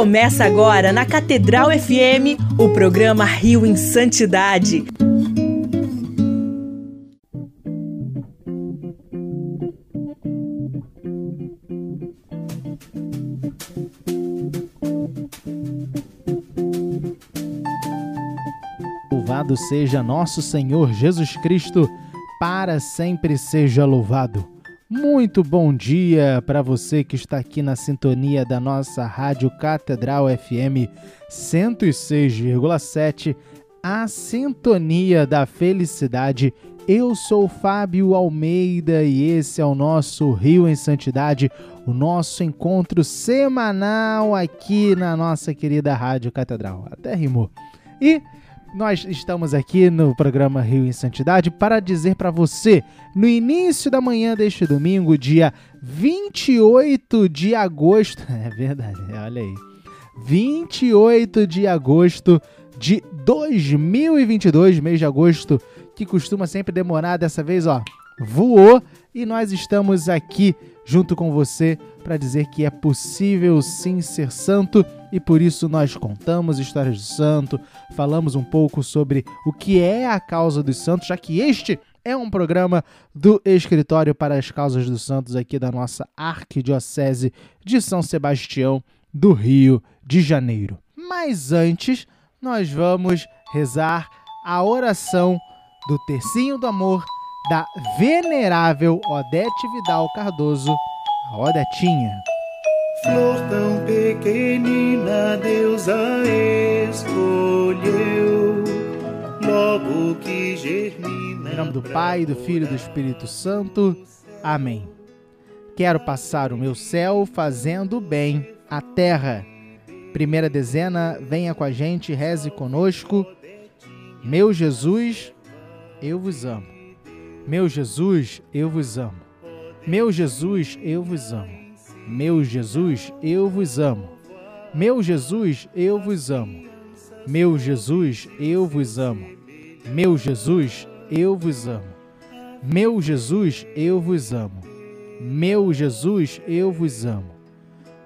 Começa agora na Catedral FM o programa Rio em Santidade. Louvado seja nosso Senhor Jesus Cristo, para sempre seja louvado. Muito bom dia para você que está aqui na sintonia da nossa Rádio Catedral FM 106,7, a sintonia da felicidade. Eu sou Fábio Almeida e esse é o nosso Rio em Santidade, o nosso encontro semanal aqui na nossa querida Rádio Catedral. Até rimou. E nós estamos aqui no programa Rio em Santidade para dizer para você, no início da manhã deste domingo, dia 28 de agosto, é verdade, olha aí, 28 de agosto de 2022, mês de agosto, que costuma sempre demorar, dessa vez, ó, voou e nós estamos aqui junto com você para dizer que é possível sim ser santo e por isso nós contamos histórias do santo, falamos um pouco sobre o que é a causa dos santos, já que este é um programa do Escritório para as Causas dos Santos aqui da nossa Arquidiocese de São Sebastião do Rio de Janeiro. Mas antes, nós vamos rezar a oração do Tercinho do Amor da Venerável Odete Vidal Cardoso, a Odetinha. Flor tão pequenina, Deus a escolheu, logo que germina. Em nome do Pai, do Filho e do Espírito Santo. Amém. Quero passar o meu céu fazendo bem a terra. Primeira dezena, venha com a gente, reze conosco. Meu Jesus, eu vos amo. Meu Jesus, eu vos amo. Meu Jesus, eu vos amo. Meu Jesus, eu vos amo. Meu Jesus, eu vos amo. Meu Jesus, eu vos amo. Meu Jesus, eu vos amo. Meu Jesus, eu vos amo. Meu Jesus, eu vos amo.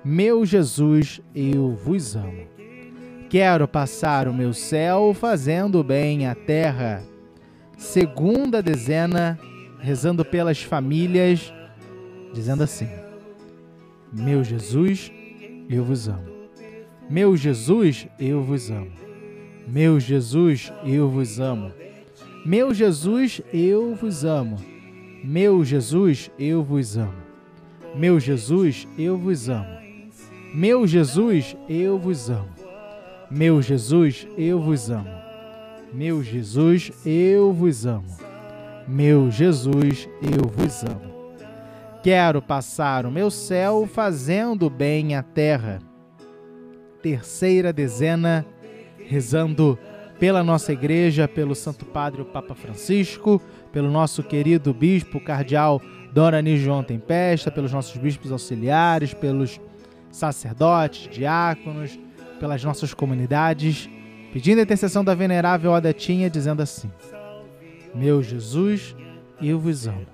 Meu Jesus, eu vos amo. Quero passar o meu céu fazendo bem à terra. Segunda dezena, rezando pelas famílias, dizendo assim: Meu Jesus, eu vos amo. Meu Jesus, eu vos amo. Meu Jesus, eu vos amo. Meu Jesus, eu vos amo. Meu Jesus, eu vos amo. Meu Jesus, eu vos amo. Meu Jesus, eu vos amo. Meu Jesus, eu vos amo. Meu Jesus, eu vos amo. Meu Jesus, eu vos amo. Quero passar o meu céu fazendo bem à terra. Terceira dezena, rezando pela nossa igreja, pelo Santo Padre o Papa Francisco, pelo nosso querido Bispo Cardeal Dorani João Tempesta, pelos nossos bispos auxiliares, pelos sacerdotes, diáconos, pelas nossas comunidades, pedindo a intercessão da venerável Odetinha, dizendo assim: Meu Jesus, eu vos amo.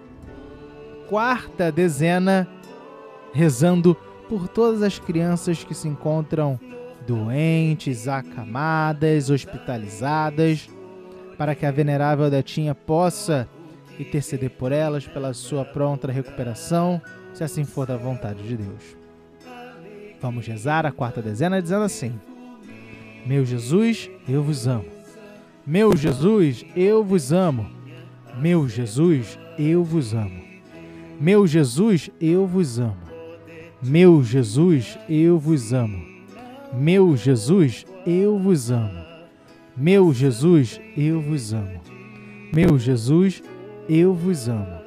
Quarta dezena, rezando por todas as crianças que se encontram doentes, acamadas, hospitalizadas, para que a venerável Detinha possa interceder por elas pela sua pronta recuperação, se assim for da vontade de Deus. Vamos rezar a quarta dezena dizendo assim: Meu Jesus, eu vos amo. Meu Jesus, eu vos amo. Meu Jesus, eu vos amo. Meu Jesus, eu vos amo. Meu Jesus, eu vos amo. Meu Jesus, eu vos amo. Meu Jesus, eu vos amo. Meu Jesus, eu vos amo.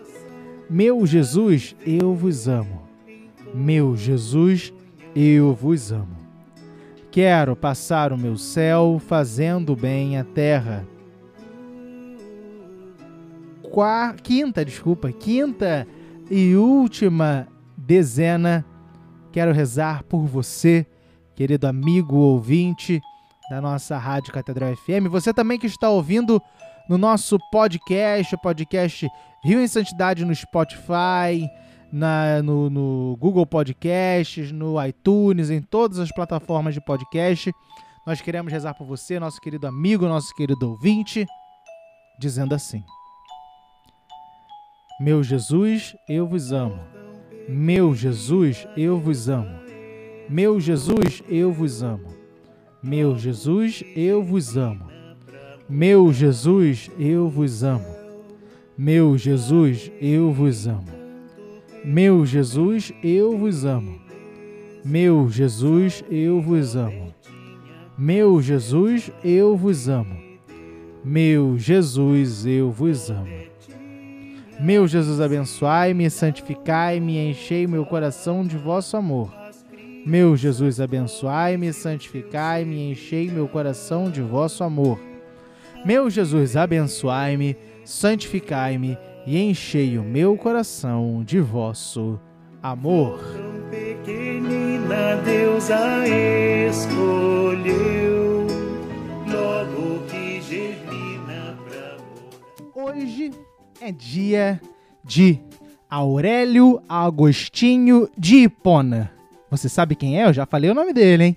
Meu Jesus, eu vos amo. Meu Jesus, eu vos amo. Quero passar o meu céu fazendo bem à terra. Qua... Quinta, desculpa, quinta e última dezena. Quero rezar por você, querido amigo ouvinte da nossa Rádio Catedral FM. Você também que está ouvindo no nosso podcast, o podcast Rio em Santidade no Spotify, na, no, no Google Podcasts, no iTunes, em todas as plataformas de podcast. Nós queremos rezar por você, nosso querido amigo, nosso querido ouvinte, dizendo assim: Meu Jesus, eu vos amo. Meu Jesus, eu vos amo. Meu Jesus, eu vos amo. Meu Jesus, eu vos amo. Meu Jesus, eu vos amo. Meu Jesus, eu vos amo. Meu Jesus, eu vos amo. Meu Jesus, eu vos amo. Meu Jesus, eu vos amo. Meu Jesus, eu vos amo. Meu Jesus, abençoai-me, santificai-me enchei meu coração de vosso amor. Meu Jesus, abençoai-me, santificai-me enchei meu coração de vosso amor. Meu Jesus, abençoai-me, santificai-me e enchei o meu coração de vosso amor. Pequenina Deus a escolheu, logo que germina pra Hoje é dia de Aurélio Agostinho de Hipona. Você sabe quem é? Eu já falei o nome dele, hein?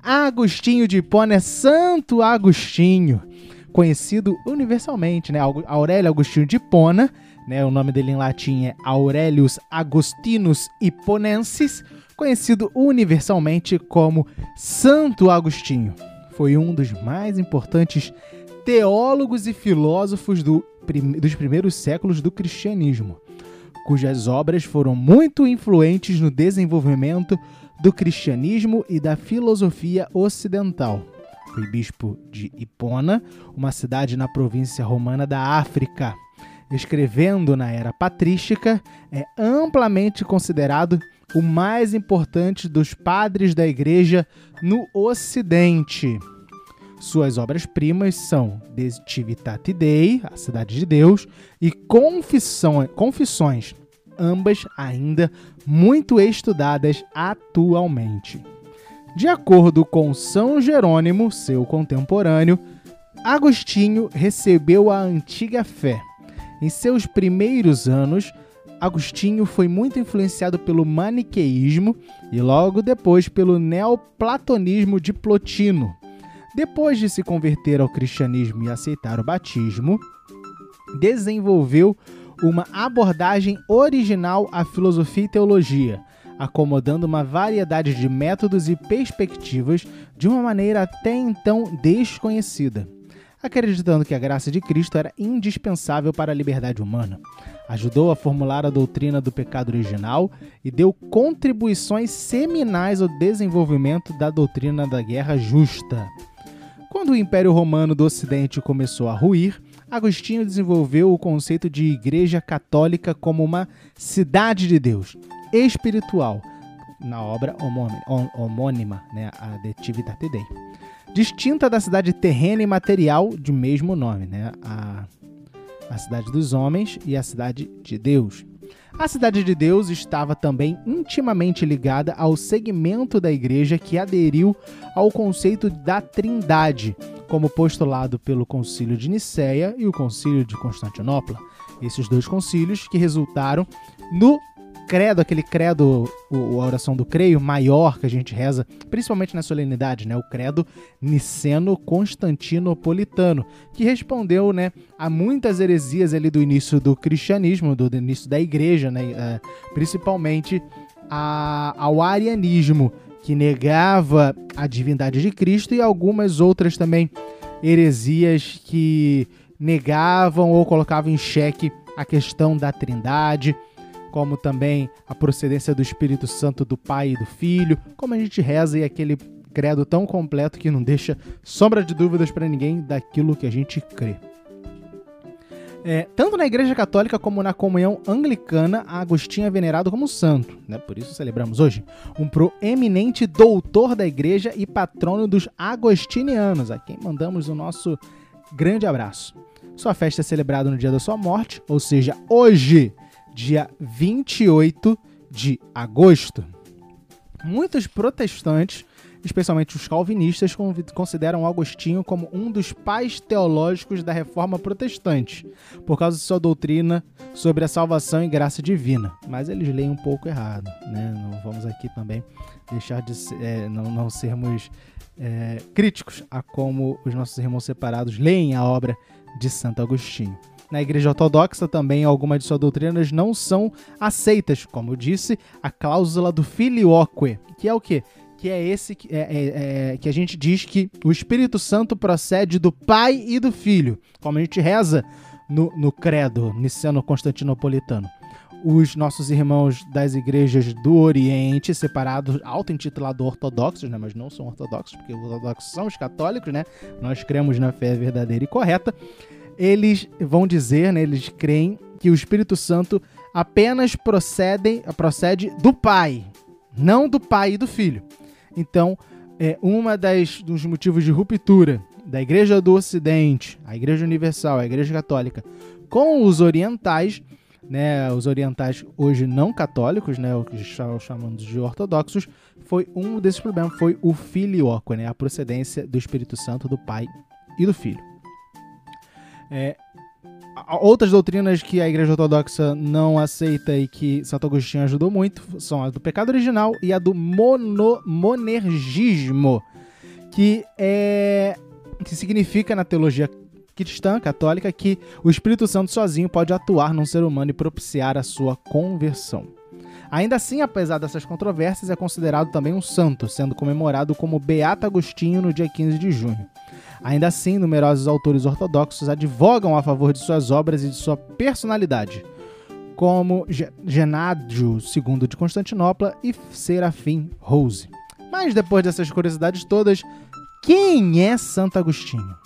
Agostinho de Hipona é Santo Agostinho conhecido universalmente, né? Aurélio Agostinho de Hipona, né? O nome dele em latim é Aurelius Agostinus Hiponensis, conhecido universalmente como Santo Agostinho. Foi um dos mais importantes teólogos e filósofos do, dos primeiros séculos do cristianismo, cujas obras foram muito influentes no desenvolvimento do cristianismo e da filosofia ocidental foi bispo de Hipona, uma cidade na província romana da África. Escrevendo na era patrística, é amplamente considerado o mais importante dos padres da Igreja no Ocidente. Suas obras-primas são De Civitate Dei, a Cidade de Deus, e Confissões, ambas ainda muito estudadas atualmente. De acordo com São Jerônimo, seu contemporâneo, Agostinho recebeu a antiga fé. Em seus primeiros anos, Agostinho foi muito influenciado pelo maniqueísmo e logo depois pelo neoplatonismo de Plotino. Depois de se converter ao cristianismo e aceitar o batismo, desenvolveu uma abordagem original à filosofia e teologia, acomodando uma variedade de métodos e perspectivas de uma maneira até então desconhecida. Acreditando que a graça de Cristo era indispensável para a liberdade humana, ajudou a formular a doutrina do pecado original e deu contribuições seminais ao desenvolvimento da doutrina da guerra justa. Quando o Império Romano do Ocidente começou a ruir, Agostinho desenvolveu o conceito de Igreja Católica como uma cidade de Deus, espiritual, na obra homônima, né, a De Civitate Dei. Distinta da cidade terrena e material de mesmo nome, né, a, a cidade dos homens e a cidade de Deus. A cidade de Deus estava também intimamente ligada ao segmento da igreja que aderiu ao conceito da Trindade, como postulado pelo Concílio de Nicéia e o Concílio de Constantinopla. Esses dois concílios que resultaram no credo, aquele credo, o, a oração do creio maior que a gente reza, principalmente na solenidade, né? O credo niceno-constantinopolitano, que respondeu, né, a muitas heresias ali do início do cristianismo, do, do início da igreja, né? Uh, principalmente a, ao arianismo, que negava a divindade de Cristo e algumas outras também heresias que negavam ou colocavam em xeque a questão da trindade, como também a procedência do Espírito Santo do Pai e do Filho, como a gente reza e aquele credo tão completo que não deixa sombra de dúvidas para ninguém daquilo que a gente crê. É, tanto na Igreja Católica como na comunhão anglicana, Agostinho é venerado como santo, né? por isso celebramos hoje, um proeminente doutor da Igreja e patrono dos agostinianos, a quem mandamos o nosso grande abraço. Sua festa é celebrada no dia da sua morte, ou seja, hoje, dia 28 de agosto. Muitos protestantes especialmente os calvinistas, consideram Agostinho como um dos pais teológicos da reforma protestante, por causa de sua doutrina sobre a salvação e graça divina. Mas eles leem um pouco errado, né? Não vamos aqui também deixar de é, não, não sermos é, críticos a como os nossos irmãos separados leem a obra de Santo Agostinho. Na Igreja Ortodoxa também algumas de suas doutrinas não são aceitas, como disse, a cláusula do filioque, que é o quê? que é esse que, é, é, é, que a gente diz que o Espírito Santo procede do Pai e do Filho, como a gente reza no, no credo niceno-constantinopolitano. Os nossos irmãos das igrejas do Oriente, separados, auto-intitulados ortodoxos, né, mas não são ortodoxos, porque os ortodoxos são os católicos, né? Nós cremos na fé verdadeira e correta. Eles vão dizer, né, eles creem que o Espírito Santo apenas procede, procede do Pai, não do Pai e do Filho. Então, é, uma das dos motivos de ruptura da Igreja do Ocidente, a Igreja Universal, a Igreja Católica, com os orientais, né, os orientais hoje não católicos, né, o que chamamos de ortodoxos, foi um desses problemas, foi o filioque, né, a procedência do Espírito Santo do Pai e do Filho. É, outras doutrinas que a Igreja Ortodoxa não aceita e que Santo Agostinho ajudou muito são a do pecado original e a do mono, monergismo, que é que significa na teologia cristã católica que o Espírito Santo sozinho pode atuar num ser humano e propiciar a sua conversão. Ainda assim, apesar dessas controvérsias, é considerado também um santo, sendo comemorado como Beato Agostinho no dia 15 de junho. Ainda assim, numerosos autores ortodoxos advogam a favor de suas obras e de sua personalidade, como Genádio II de Constantinopla e Serafim Rose. Mas depois dessas curiosidades todas, quem é Santo Agostinho?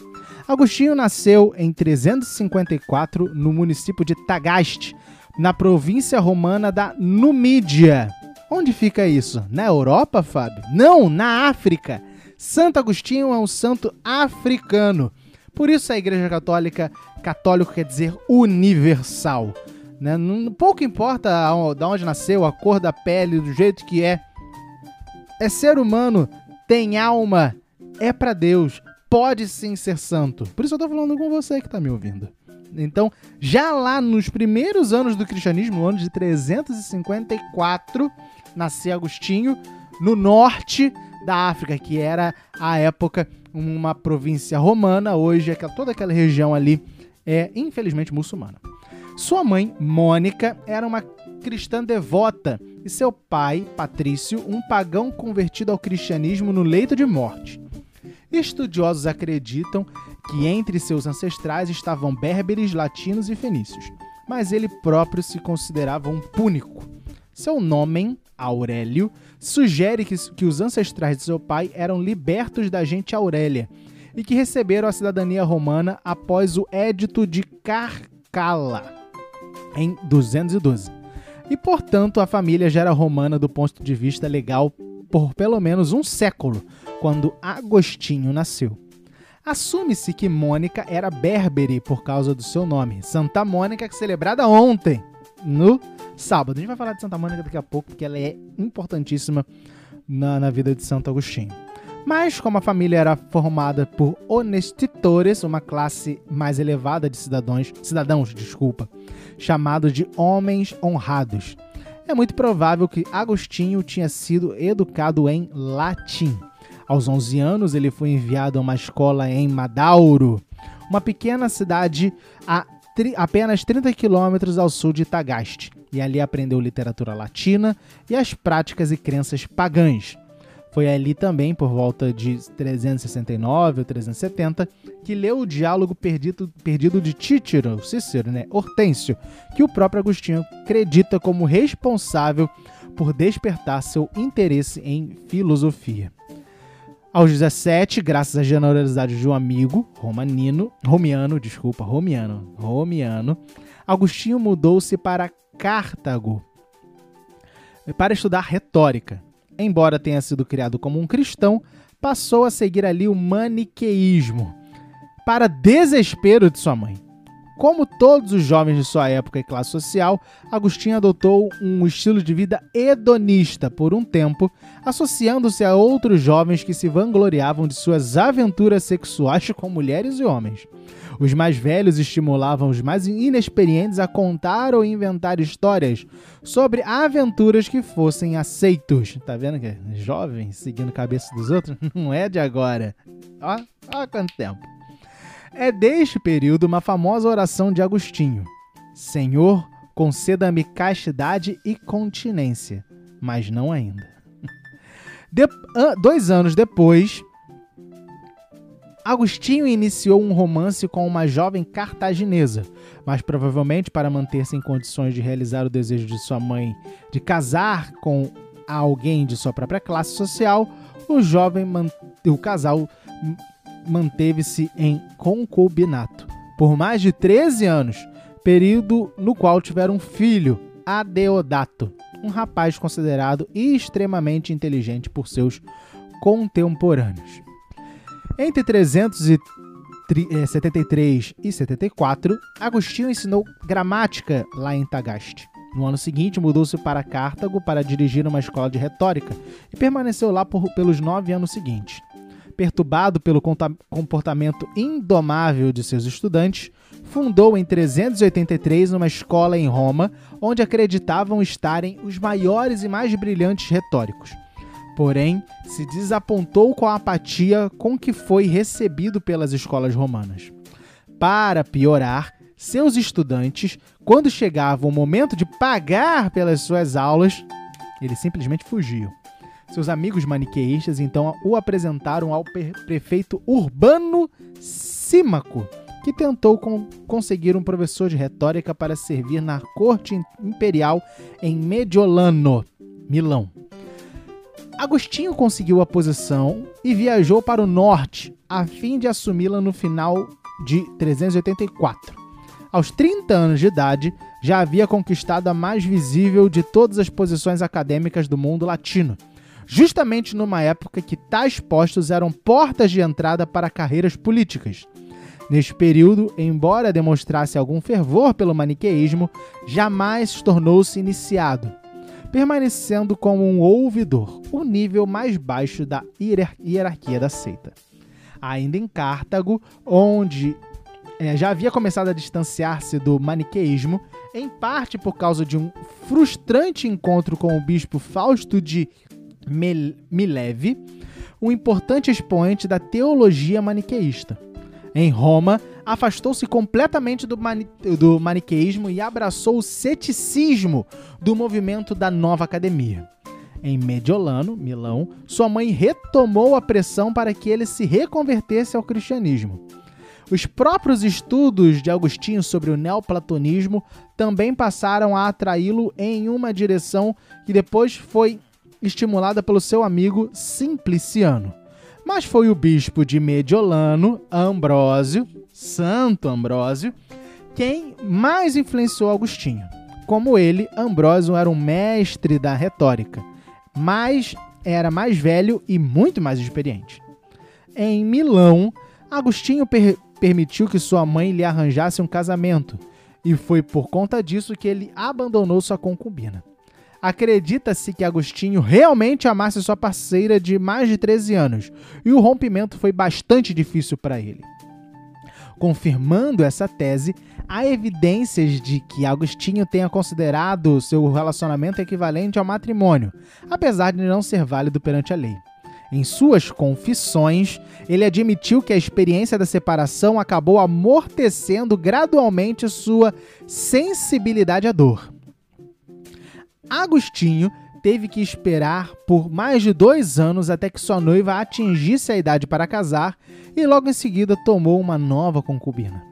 Agostinho nasceu em 354 no município de Tagaste, na província romana da Numídia. Onde fica isso? Na Europa, Fábio? Não, na África. Santo Agostinho é um santo africano. Por isso a Igreja Católica, católico quer dizer universal. Né? Pouco importa de onde nasceu, a cor da pele, do jeito que é. É ser humano, tem alma, é para Deus, pode sim ser santo. Por isso eu tô falando com você que tá me ouvindo. Então, já lá nos primeiros anos do cristianismo, no ano de 354, nasceu Agostinho, no norte da África, que era a época uma província romana, hoje é toda aquela região ali é infelizmente muçulmana. Sua mãe, Mônica, era uma cristã devota e seu pai, Patrício, um pagão convertido ao cristianismo no leito de morte. Estudiosos acreditam que entre seus ancestrais estavam berberes, latinos e fenícios, mas ele próprio se considerava um púnico. Seu nome, Aurélio, sugere que, que os ancestrais de seu pai eram libertos da gente Aurélia e que receberam a cidadania romana após o Édito de Carcala, em 212. E, portanto, a família já era romana do ponto de vista legal por pelo menos um século, quando Agostinho nasceu. Assume-se que Mônica era berbere por causa do seu nome, Santa Mônica, que celebrada ontem, no sábado. A gente vai falar de Santa Mônica daqui a pouco, porque ela é importantíssima na, na vida de Santo Agostinho. Mas, como a família era formada por honestitores, uma classe mais elevada de cidadãos, cidadãos, desculpa, chamados de homens honrados, é muito provável que Agostinho tinha sido educado em latim. Aos 11 anos, ele foi enviado a uma escola em Madauro, uma pequena cidade a apenas 30 quilômetros ao sul de Tagaste, e ali aprendeu literatura latina e as práticas e crenças pagãs. Foi ali também, por volta de 369 ou 370, que leu o diálogo perdido, perdido de Cícero, Cícero, né, Hortêncio, que o próprio Agostinho acredita como responsável por despertar seu interesse em filosofia. Aos 17, graças à generosidade de um amigo, romanino, romiano, desculpa, romiano, romiano, Agostinho mudou-se para Cartago para estudar retórica. Embora tenha sido criado como um cristão, passou a seguir ali o maniqueísmo, para desespero de sua mãe. Como todos os jovens de sua época e classe social, Agostinho adotou um estilo de vida hedonista por um tempo, associando-se a outros jovens que se vangloriavam de suas aventuras sexuais com mulheres e homens. Os mais velhos estimulavam os mais inexperientes a contar ou inventar histórias sobre aventuras que fossem aceitos. Tá vendo que é jovem seguindo a cabeça dos outros? Não é de agora. Ó, ó quanto tempo. É deste período uma famosa oração de Agostinho: Senhor, conceda-me castidade e continência, mas não ainda. De, dois anos depois, Agostinho iniciou um romance com uma jovem cartaginesa, mas provavelmente para manter-se em condições de realizar o desejo de sua mãe de casar com alguém de sua própria classe social, o jovem o casal manteve-se em concubinato por mais de 13 anos, período no qual tiveram um filho, Adeodato, um rapaz considerado extremamente inteligente por seus contemporâneos. Entre 373 e 74, Agostinho ensinou gramática lá em Tagaste. No ano seguinte, mudou-se para Cartago para dirigir uma escola de retórica e permaneceu lá por, pelos nove anos seguintes perturbado pelo comportamento indomável de seus estudantes, fundou em 383 uma escola em Roma, onde acreditavam estarem os maiores e mais brilhantes retóricos. Porém, se desapontou com a apatia com que foi recebido pelas escolas romanas. Para piorar, seus estudantes, quando chegava o momento de pagar pelas suas aulas, eles simplesmente fugiam. Seus amigos maniqueístas então o apresentaram ao prefeito Urbano Símaco, que tentou con conseguir um professor de retórica para servir na corte imperial em Mediolano, Milão. Agostinho conseguiu a posição e viajou para o norte, a fim de assumi-la no final de 384. Aos 30 anos de idade, já havia conquistado a mais visível de todas as posições acadêmicas do mundo latino justamente numa época que tais postos eram portas de entrada para carreiras políticas. Neste período, embora demonstrasse algum fervor pelo maniqueísmo, jamais tornou-se iniciado, permanecendo como um ouvidor, o nível mais baixo da hierarquia da seita. Ainda em Cartago, onde é, já havia começado a distanciar-se do maniqueísmo, em parte por causa de um frustrante encontro com o bispo Fausto de Mileve, um importante expoente da teologia maniqueísta. Em Roma, afastou-se completamente do, mani do maniqueísmo e abraçou o ceticismo do movimento da nova academia. Em Mediolano, Milão, sua mãe retomou a pressão para que ele se reconvertesse ao cristianismo. Os próprios estudos de Agostinho sobre o neoplatonismo também passaram a atraí-lo em uma direção que depois foi estimulada pelo seu amigo Simpliciano. Mas foi o bispo de Mediolano, Ambrósio, Santo Ambrósio, quem mais influenciou Agostinho. Como ele, Ambrósio era um mestre da retórica, mas era mais velho e muito mais experiente. Em Milão, Agostinho per permitiu que sua mãe lhe arranjasse um casamento, e foi por conta disso que ele abandonou sua concubina. Acredita-se que Agostinho realmente amasse sua parceira de mais de 13 anos, e o rompimento foi bastante difícil para ele. Confirmando essa tese, há evidências de que Agostinho tenha considerado seu relacionamento equivalente ao matrimônio, apesar de não ser válido perante a lei. Em suas confissões, ele admitiu que a experiência da separação acabou amortecendo gradualmente sua sensibilidade à dor. Agostinho teve que esperar por mais de dois anos até que sua noiva atingisse a idade para casar e logo em seguida tomou uma nova concubina.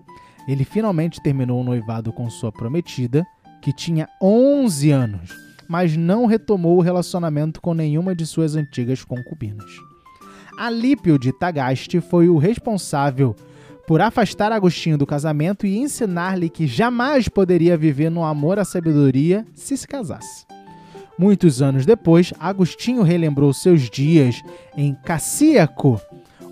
Ele finalmente terminou o noivado com sua prometida, que tinha 11 anos, mas não retomou o relacionamento com nenhuma de suas antigas concubinas. Alípio de Tagaste foi o responsável por afastar Agostinho do casamento e ensinar-lhe que jamais poderia viver no amor à sabedoria se se casasse. Muitos anos depois, Agostinho relembrou seus dias em Cassiaco,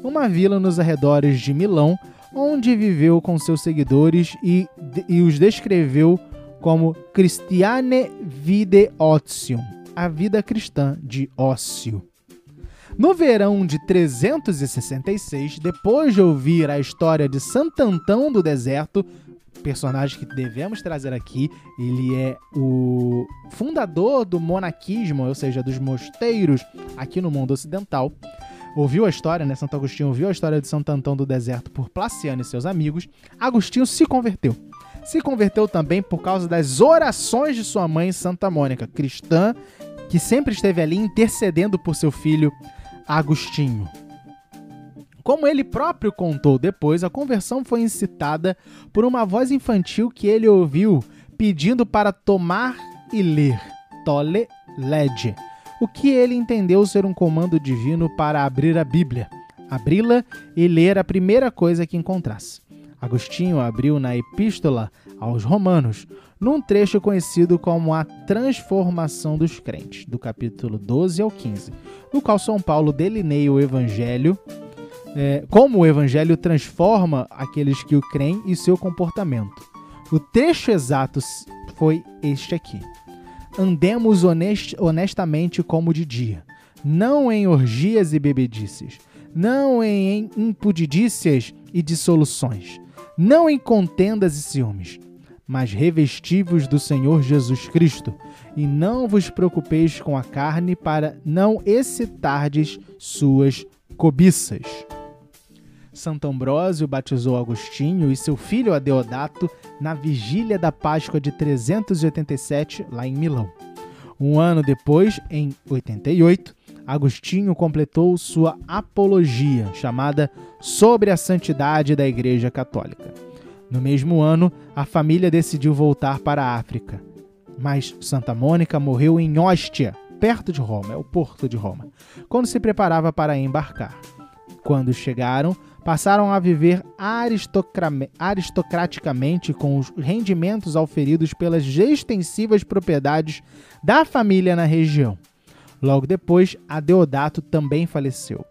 uma vila nos arredores de Milão, onde viveu com seus seguidores e, e os descreveu como Christiane Vide Otium, a vida cristã de ócio. No verão de 366, depois de ouvir a história de Santantão do Deserto, personagem que devemos trazer aqui, ele é o fundador do monaquismo, ou seja, dos mosteiros aqui no mundo ocidental. Ouviu a história, né? Santo Agostinho ouviu a história de Santo Antão do Deserto por Placiano e seus amigos. Agostinho se converteu. Se converteu também por causa das orações de sua mãe, Santa Mônica, cristã, que sempre esteve ali intercedendo por seu filho Agostinho. Como ele próprio contou depois, a conversão foi incitada por uma voz infantil que ele ouviu pedindo para tomar e ler, tole lege, o que ele entendeu ser um comando divino para abrir a Bíblia, abri-la e ler a primeira coisa que encontrasse. Agostinho abriu na Epístola aos Romanos, num trecho conhecido como a Transformação dos Crentes, do capítulo 12 ao 15, no qual São Paulo delineia o Evangelho, é, como o Evangelho transforma aqueles que o creem e seu comportamento. O trecho exato foi este aqui. Andemos honest, honestamente como de dia, não em orgias e bebedices, não em impudidícias e dissoluções, não em contendas e ciúmes, mas revestivos do Senhor Jesus Cristo, e não vos preocupeis com a carne para não excitardes suas cobiças. Santo Ambrósio batizou Agostinho e seu filho Adeodato na vigília da Páscoa de 387, lá em Milão. Um ano depois, em 88, Agostinho completou sua apologia, chamada Sobre a Santidade da Igreja Católica. No mesmo ano, a família decidiu voltar para a África. Mas Santa Mônica morreu em Ostia, perto de Roma, é o porto de Roma, quando se preparava para embarcar. Quando chegaram, passaram a viver aristocraticamente com os rendimentos auferidos pelas extensivas propriedades da família na região. Logo depois, Adeodato também faleceu.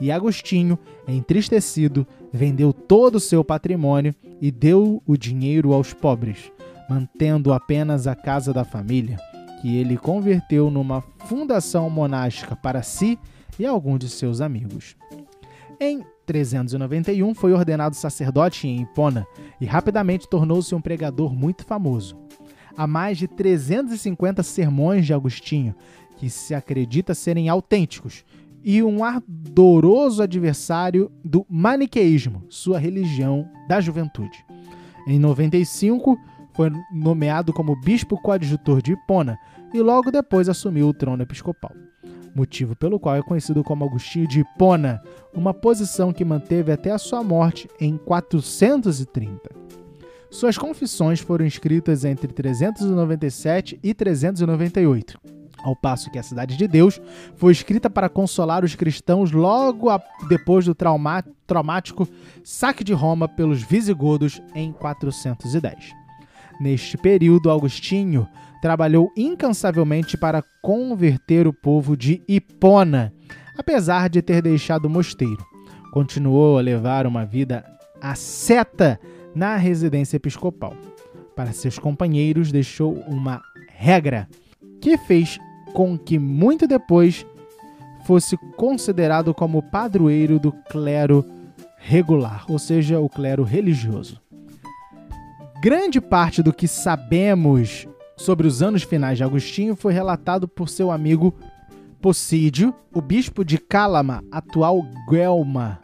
E Agostinho, entristecido, vendeu todo o seu patrimônio e deu o dinheiro aos pobres, mantendo apenas a casa da família, que ele converteu numa fundação monástica para si e alguns de seus amigos. Em 391 foi ordenado sacerdote em Hipona e rapidamente tornou-se um pregador muito famoso. Há mais de 350 sermões de Agostinho que se acredita serem autênticos, e um ardoroso adversário do maniqueísmo, sua religião da juventude. Em 95, foi nomeado como bispo coadjutor de Hipona e logo depois assumiu o trono episcopal, motivo pelo qual é conhecido como Agostinho de Hipona, uma posição que manteve até a sua morte em 430. Suas confissões foram escritas entre 397 e 398 ao passo que a Cidade de Deus foi escrita para consolar os cristãos logo a, depois do trauma, traumático saque de Roma pelos visigodos em 410. Neste período, Augustinho trabalhou incansavelmente para converter o povo de Hipona, apesar de ter deixado o mosteiro. Continuou a levar uma vida asceta na residência episcopal. Para seus companheiros, deixou uma regra que fez com que muito depois fosse considerado como padroeiro do clero regular, ou seja, o clero religioso. Grande parte do que sabemos sobre os anos finais de Agostinho foi relatado por seu amigo Possídio, o bispo de Calama, atual Guelma,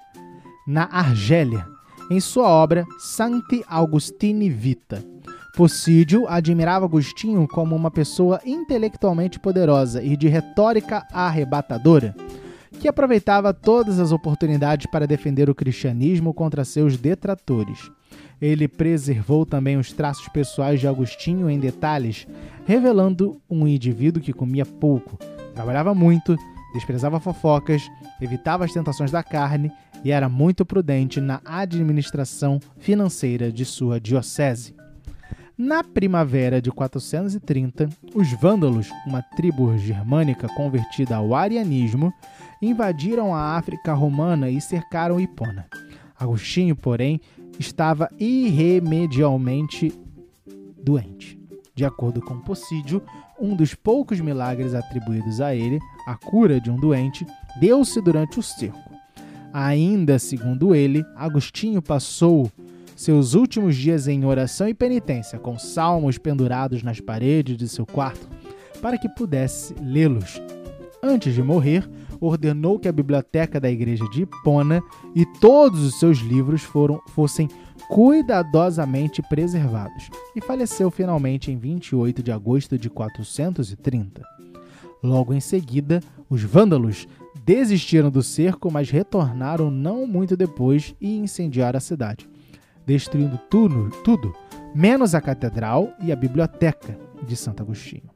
na Argélia, em sua obra Sancti Augustini Vita. Possídio admirava Agostinho como uma pessoa intelectualmente poderosa e de retórica arrebatadora, que aproveitava todas as oportunidades para defender o cristianismo contra seus detratores. Ele preservou também os traços pessoais de Agostinho em detalhes, revelando um indivíduo que comia pouco, trabalhava muito, desprezava fofocas, evitava as tentações da carne e era muito prudente na administração financeira de sua diocese. Na primavera de 430, os vândalos, uma tribo germânica convertida ao arianismo, invadiram a África romana e cercaram Hipona. Agostinho, porém, estava irremediavelmente doente. De acordo com Possídio, um dos poucos milagres atribuídos a ele, a cura de um doente, deu-se durante o cerco. Ainda segundo ele, Agostinho passou seus últimos dias em oração e penitência, com salmos pendurados nas paredes de seu quarto, para que pudesse lê-los. Antes de morrer, ordenou que a biblioteca da igreja de Hipona e todos os seus livros foram, fossem cuidadosamente preservados, e faleceu finalmente em 28 de agosto de 430. Logo em seguida, os vândalos desistiram do cerco, mas retornaram não muito depois e incendiaram a cidade, destruindo tudo, tudo menos a catedral e a biblioteca de Santo Agostinho.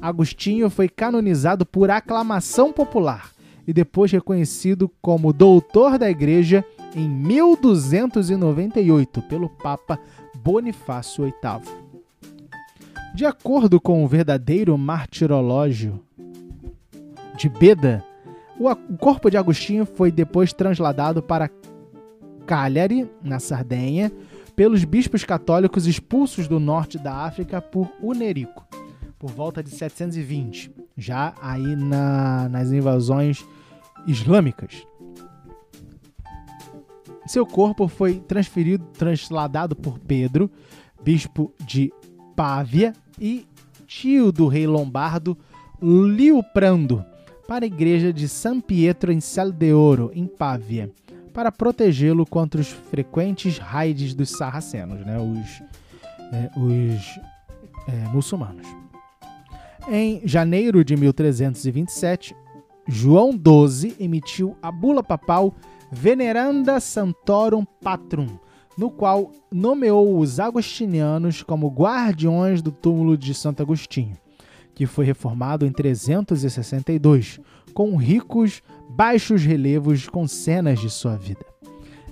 Agostinho foi canonizado por aclamação popular e depois reconhecido como doutor da igreja em 1298 pelo Papa Bonifácio VIII. De acordo com o verdadeiro martirológio de Beda, o corpo de Agostinho foi depois trasladado para Cagliari, na Sardenha, pelos bispos católicos expulsos do norte da África por Unerico, por volta de 720, já aí na, nas invasões islâmicas. Seu corpo foi transferido, trasladado por Pedro, bispo de Pávia e tio do rei lombardo Liuprando, para a igreja de San Pietro em Saldeoro, em Pávia, para protegê-lo contra os frequentes raids dos sarracenos, né, os, é, os é, muçulmanos. Em janeiro de 1327, João XII emitiu a bula papal Veneranda Santorum Patrum, no qual nomeou os agostinianos como guardiões do túmulo de Santo Agostinho, que foi reformado em 362, com ricos baixos relevos com cenas de sua vida.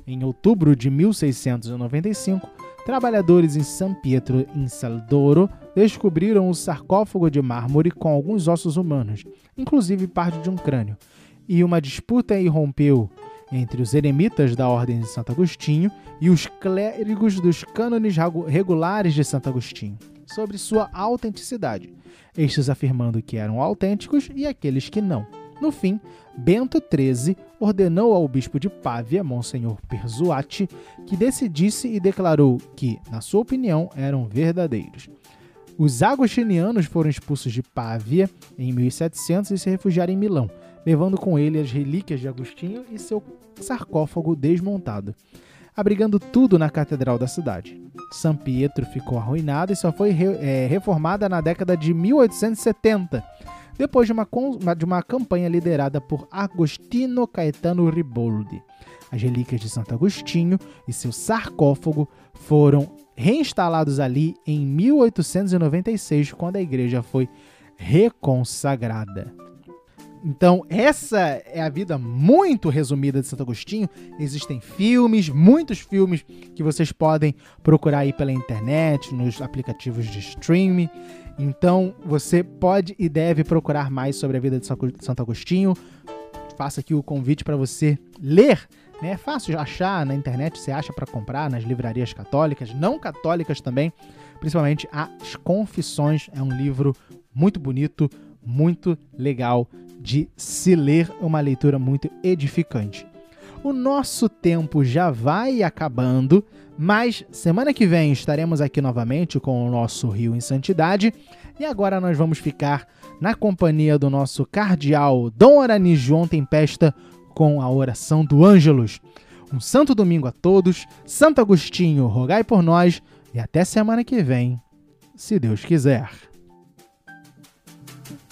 Em outubro de 1695, trabalhadores em San Pietro in Saldoro descobriram o sarcófago de mármore com alguns ossos humanos, inclusive parte de um crânio, e uma disputa irrompeu entre os eremitas da Ordem de Santo Agostinho e os clérigos dos cânones regulares de Santo Agostinho, sobre sua autenticidade, estes afirmando que eram autênticos e aqueles que não. No fim, Bento XIII ordenou ao bispo de Pávia, Monsenhor Perzuati, que decidisse e declarou que, na sua opinião, eram verdadeiros. Os agostinianos foram expulsos de Pávia em 1700 e se refugiaram em Milão, levando com ele as relíquias de Agostinho e seu sarcófago desmontado, abrigando tudo na catedral da cidade. São Pietro ficou arruinada e só foi re, é, reformada na década de 1870, depois de uma, de uma campanha liderada por Agostino Caetano Riboldi. As relíquias de Santo Agostinho e seu sarcófago foram reinstalados ali em 1896, quando a igreja foi reconsagrada. Então, essa é a vida muito resumida de Santo Agostinho. Existem filmes, muitos filmes que vocês podem procurar aí pela internet, nos aplicativos de streaming. Então, você pode e deve procurar mais sobre a vida de Santo Agostinho. Faço aqui o convite para você ler. Né? É fácil achar na internet, você acha para comprar nas livrarias católicas, não católicas também. Principalmente As Confissões é um livro muito bonito, muito legal de se ler, uma leitura muito edificante. O nosso tempo já vai acabando, mas semana que vem estaremos aqui novamente com o nosso Rio em Santidade. E agora nós vamos ficar na companhia do nosso cardeal Dom Arani João Tempesta com a oração do Ângelus. Um santo domingo a todos, Santo Agostinho, rogai por nós e até semana que vem, se Deus quiser.